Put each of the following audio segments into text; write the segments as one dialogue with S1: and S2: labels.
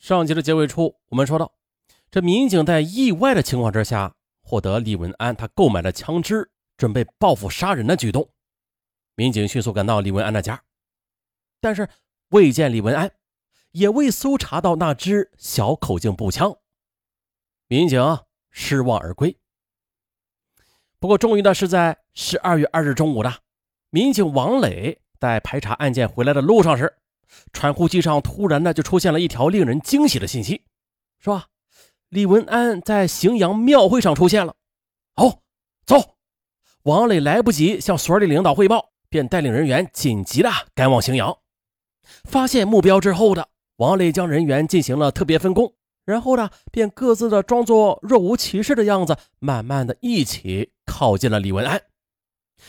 S1: 上集的结尾处，我们说到，这民警在意外的情况之下，获得李文安他购买了枪支，准备报复杀人的举动。民警迅速赶到李文安的家，但是未见李文安，也未搜查到那支小口径步枪，民警失望而归。不过，终于呢是在十二月二日中午的，民警王磊在排查案件回来的路上时。传呼机上突然呢就出现了一条令人惊喜的信息，是吧？李文安在荥阳庙会上出现了。哦，走！王磊来不及向所里领导汇报，便带领人员紧急的赶往荥阳。发现目标之后的王磊将人员进行了特别分工，然后呢，便各自的装作若无其事的样子，慢慢的一起靠近了李文安。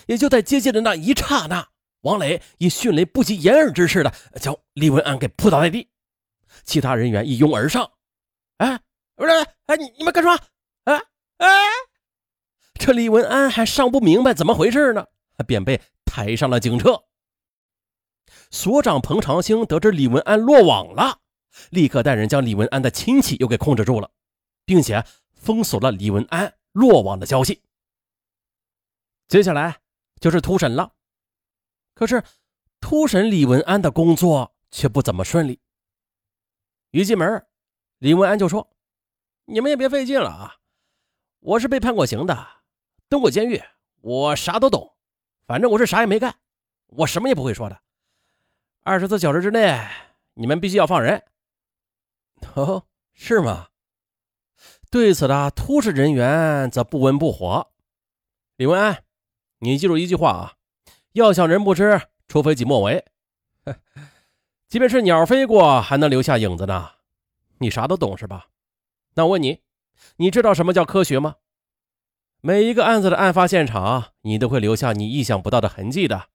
S1: 也就在接近的那一刹那。王磊以迅雷不及掩耳之势的将李文安给扑倒在地，其他人员一拥而上。哎，不是，哎，你你们干什么？哎哎，这李文安还尚不明白怎么回事呢，便被抬上了警车。所长彭长兴得知李文安落网了，立刻带人将李文安的亲戚又给控制住了，并且封锁了李文安落网的消息。接下来就是突审了。可是，突审李文安的工作却不怎么顺利。一进门，李文安就说：“你们也别费劲了啊，我是被判过刑的，蹲过监狱，我啥都懂。反正我是啥也没干，我什么也不会说的。二十四小时之内，你们必须要放人。”哦，是吗？对此的突审人员则不温不火。李文安，你记住一句话啊。要想人不知，除非己莫为。即便是鸟飞过，还能留下影子呢。你啥都懂是吧？那我问你，你知道什么叫科学吗？每一个案子的案发现场，你都会留下你意想不到的痕迹的。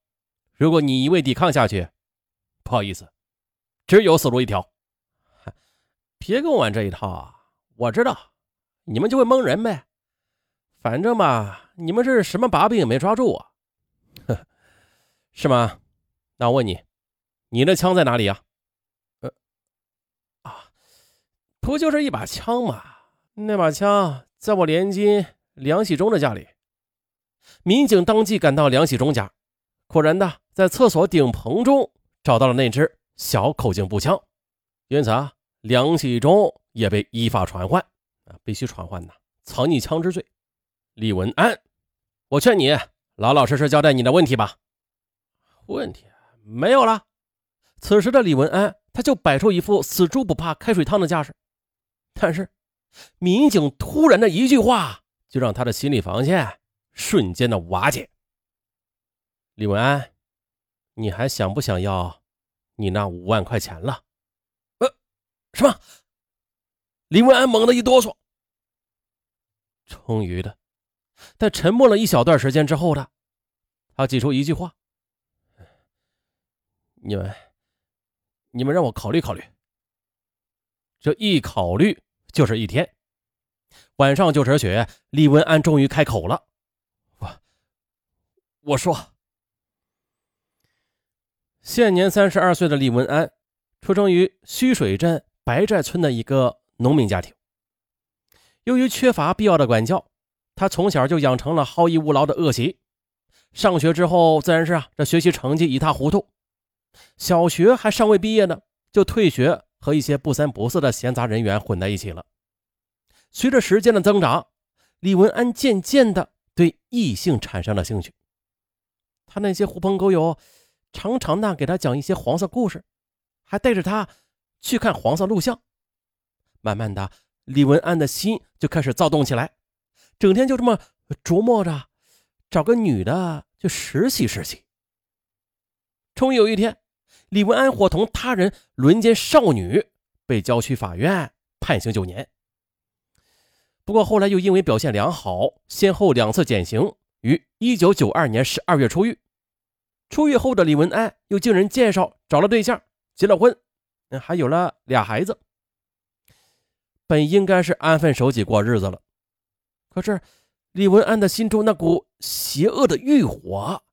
S1: 如果你一味抵抗下去，不好意思，只有死路一条。别跟我玩这一套啊！我知道，你们就会蒙人呗。反正吧，你们是什么把柄也没抓住啊。是吗？那我问你，你的枪在哪里呀？呃，啊，不就是一把枪吗？那把枪在我连金梁喜忠的家里。民警当即赶到梁喜忠家，果然的在厕所顶棚中找到了那支小口径步枪，因此啊，梁喜忠也被依法传唤啊，必须传唤呐，藏匿枪支罪。李文安，我劝你老老实实交代你的问题吧。问题没有了。此时的李文安，他就摆出一副死猪不怕开水烫的架势。但是，民警突然的一句话，就让他的心理防线瞬间的瓦解。李文安，你还想不想要你那五万块钱了？呃，什么？李文安猛地一哆嗦。终于的，在沉默了一小段时间之后的，他挤出一句话。你们，你们让我考虑考虑。这一考虑就是一天。晚上就止血，李文安终于开口了：“我，我说，现年三十二岁的李文安，出生于须水镇白寨村的一个农民家庭。由于缺乏必要的管教，他从小就养成了好逸恶劳的恶习。上学之后，自然是啊，这学习成绩一塌糊涂。”小学还尚未毕业呢，就退学，和一些不三不四的闲杂人员混在一起了。随着时间的增长，李文安渐渐的对异性产生了兴趣。他那些狐朋狗友常常的给他讲一些黄色故事，还带着他去看黄色录像。慢慢的，李文安的心就开始躁动起来，整天就这么琢磨着找个女的就实习实习。终于有一天。李文安伙同他人轮奸少女，被郊区法院判刑九年。不过后来又因为表现良好，先后两次减刑，于一九九二年十二月出狱。出狱后的李文安又经人介绍找了对象，结了婚，还有了俩孩子。本应该是安分守己过日子了，可是李文安的心中那股邪恶的欲火，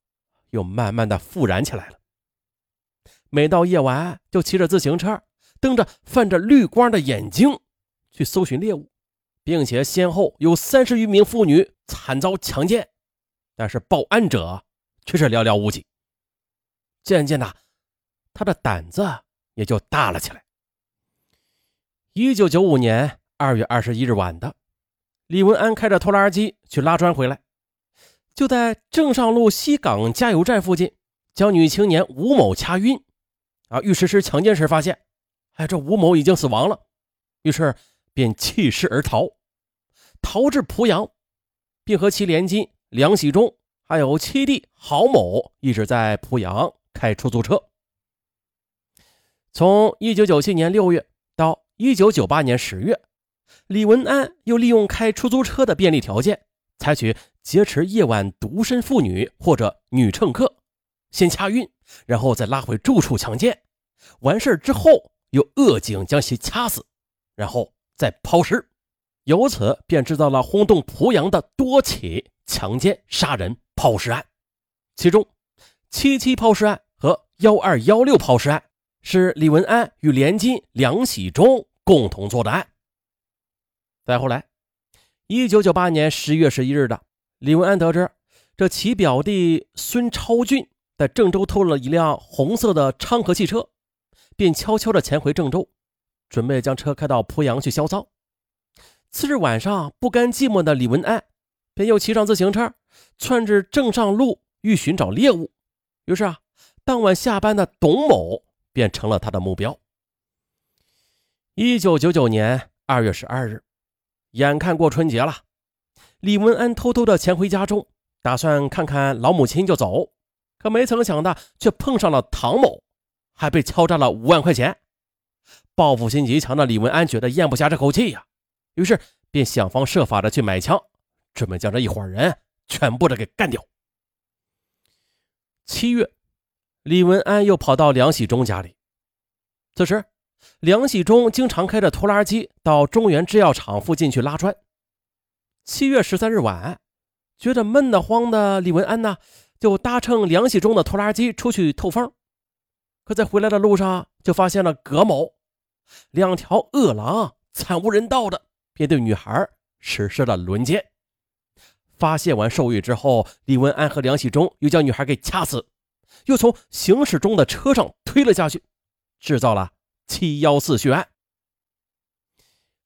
S1: 又慢慢的复燃起来了。每到夜晚，就骑着自行车瞪着泛着绿光的眼睛去搜寻猎物，并且先后有三十余名妇女惨遭强奸，但是报案者却是寥寥无几。渐渐的，他的胆子也就大了起来。一九九五年二月二十一日晚的，李文安开着拖拉机去拉砖回来，就在正上路西港加油站附近，将女青年吴某掐晕，啊，欲实施强奸时发现，哎，这吴某已经死亡了，于是便弃尸而逃，逃至濮阳，并和其连襟梁喜忠还有七弟郝某一直在濮阳。开出租车。从一九九七年六月到一九九八年十月，李文安又利用开出租车的便利条件，采取劫持夜晚独身妇女或者女乘客，先掐晕，然后再拉回住处强奸。完事之后，又扼颈将其掐死，然后再抛尸，由此便制造了轰动濮阳的多起强奸、杀人、抛尸案，其中。七七抛尸案和幺二幺六抛尸案是李文安与连金、梁喜忠共同做的案。再后来，一九九八年十月十一日的，李文安得知这其表弟孙超俊在郑州偷了一辆红色的昌河汽车，便悄悄的潜回郑州，准备将车开到濮阳去销赃。次日晚上，不甘寂寞的李文安便又骑上自行车，窜至郑上路，欲寻找猎物。于是啊，当晚下班的董某便成了他的目标。一九九九年二月十二日，眼看过春节了，李文安偷偷的潜回家中，打算看看老母亲就走。可没曾想的，却碰上了唐某，还被敲诈了五万块钱。报复心极强的李文安觉得咽不下这口气呀，于是便想方设法的去买枪，准备将这一伙人全部的给干掉。七月，李文安又跑到梁喜忠家里。此时，梁喜忠经常开着拖拉机到中原制药厂附近去拉砖。七月十三日晚，觉得闷得慌的李文安呢，就搭乘梁喜忠的拖拉机出去透风。可在回来的路上，就发现了葛某，两条恶狼惨无人道的，便对女孩实施了轮奸。发泄完兽欲之后，李文安和梁喜忠又将女孩给掐死，又从行驶中的车上推了下去，制造了七幺四血案。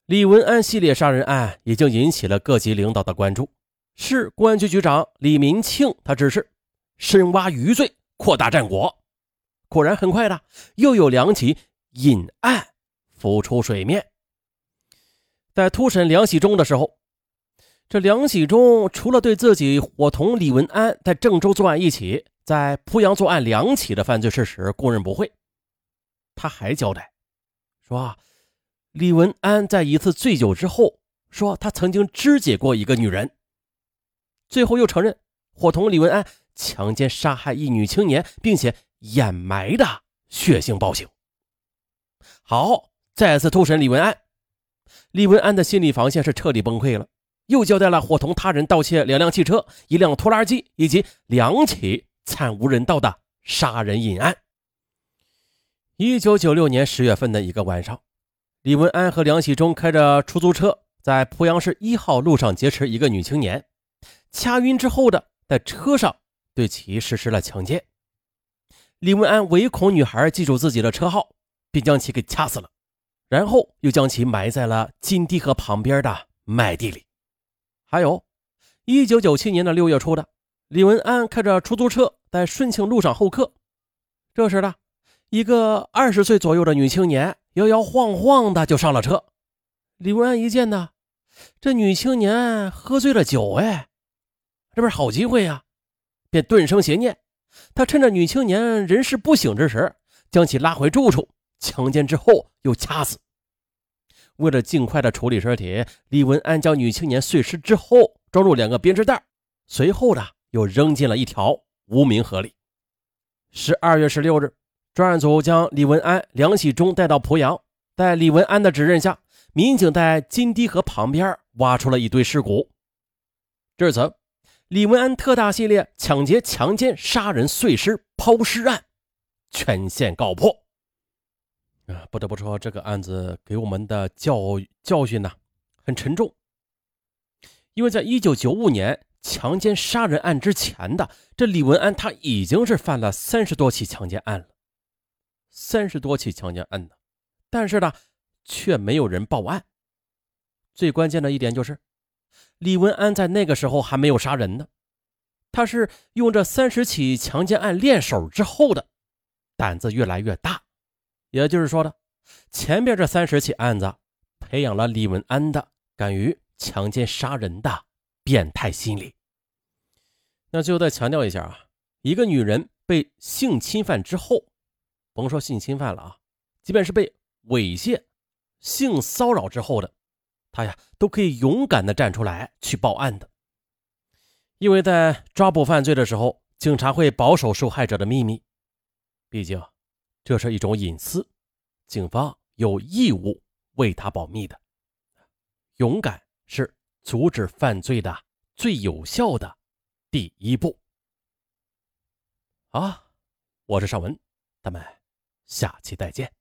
S1: 李文安系列杀人案已经引起了各级领导的关注。市公安局局长李民庆他指示深挖余罪，扩大战果。果然，很快的又有两起隐案浮出水面。在突审梁喜忠的时候。这梁喜忠除了对自己伙同李文安在郑州作案一起，在濮阳作案两起的犯罪事实供认不讳，他还交代说，李文安在一次醉酒之后说他曾经肢解过一个女人，最后又承认伙同李文安强奸杀害一女青年，并且掩埋的血腥暴行。好，再次突审李文安，李文安的心理防线是彻底崩溃了。又交代了伙同他人盗窃两辆汽车、一辆拖拉机以及两起惨无人道的杀人隐案。一九九六年十月份的一个晚上，李文安和梁喜忠开着出租车在濮阳市一号路上劫持一个女青年，掐晕之后的在车上对其实施了强奸。李文安唯恐女孩记住自己的车号，便将其给掐死了，然后又将其埋在了金堤河旁边的麦地里。还有，一九九七年的六月初的，李文安开着出租车在顺庆路上候客。这时的一个二十岁左右的女青年摇摇晃晃的就上了车。李文安一见呢，这女青年喝醉了酒，哎，这不是好机会呀，便顿生邪念。他趁着女青年人事不省之时，将其拉回住处，强奸之后又掐死。为了尽快的处理尸体，李文安将女青年碎尸之后装入两个编织袋，随后呢又扔进了一条无名河里。十二月十六日，专案组将李文安、梁喜忠带到濮阳，在李文安的指认下，民警在金堤河旁边挖出了一堆尸骨。至此，李文安特大系列抢劫、强奸、杀人、碎尸、抛尸案全线告破。啊，不得不说，这个案子给我们的教教训呢很沉重。因为在一九九五年强奸杀人案之前的这李文安，他已经是犯了三十多起强奸案了，三十多起强奸案呢，但是呢，却没有人报案。最关键的一点就是，李文安在那个时候还没有杀人呢，他是用这三十起强奸案练手之后的，胆子越来越大。也就是说呢，前边这三十起案子培养了李文安的敢于强奸杀人的变态心理。那最后再强调一下啊，一个女人被性侵犯之后，甭说性侵犯了啊，即便是被猥亵、性骚扰之后的，哎呀都可以勇敢的站出来去报案的，因为在抓捕犯罪的时候，警察会保守受害者的秘密，毕竟。这是一种隐私，警方有义务为他保密的。勇敢是阻止犯罪的最有效的第一步。啊，我是尚文，咱们下期再见。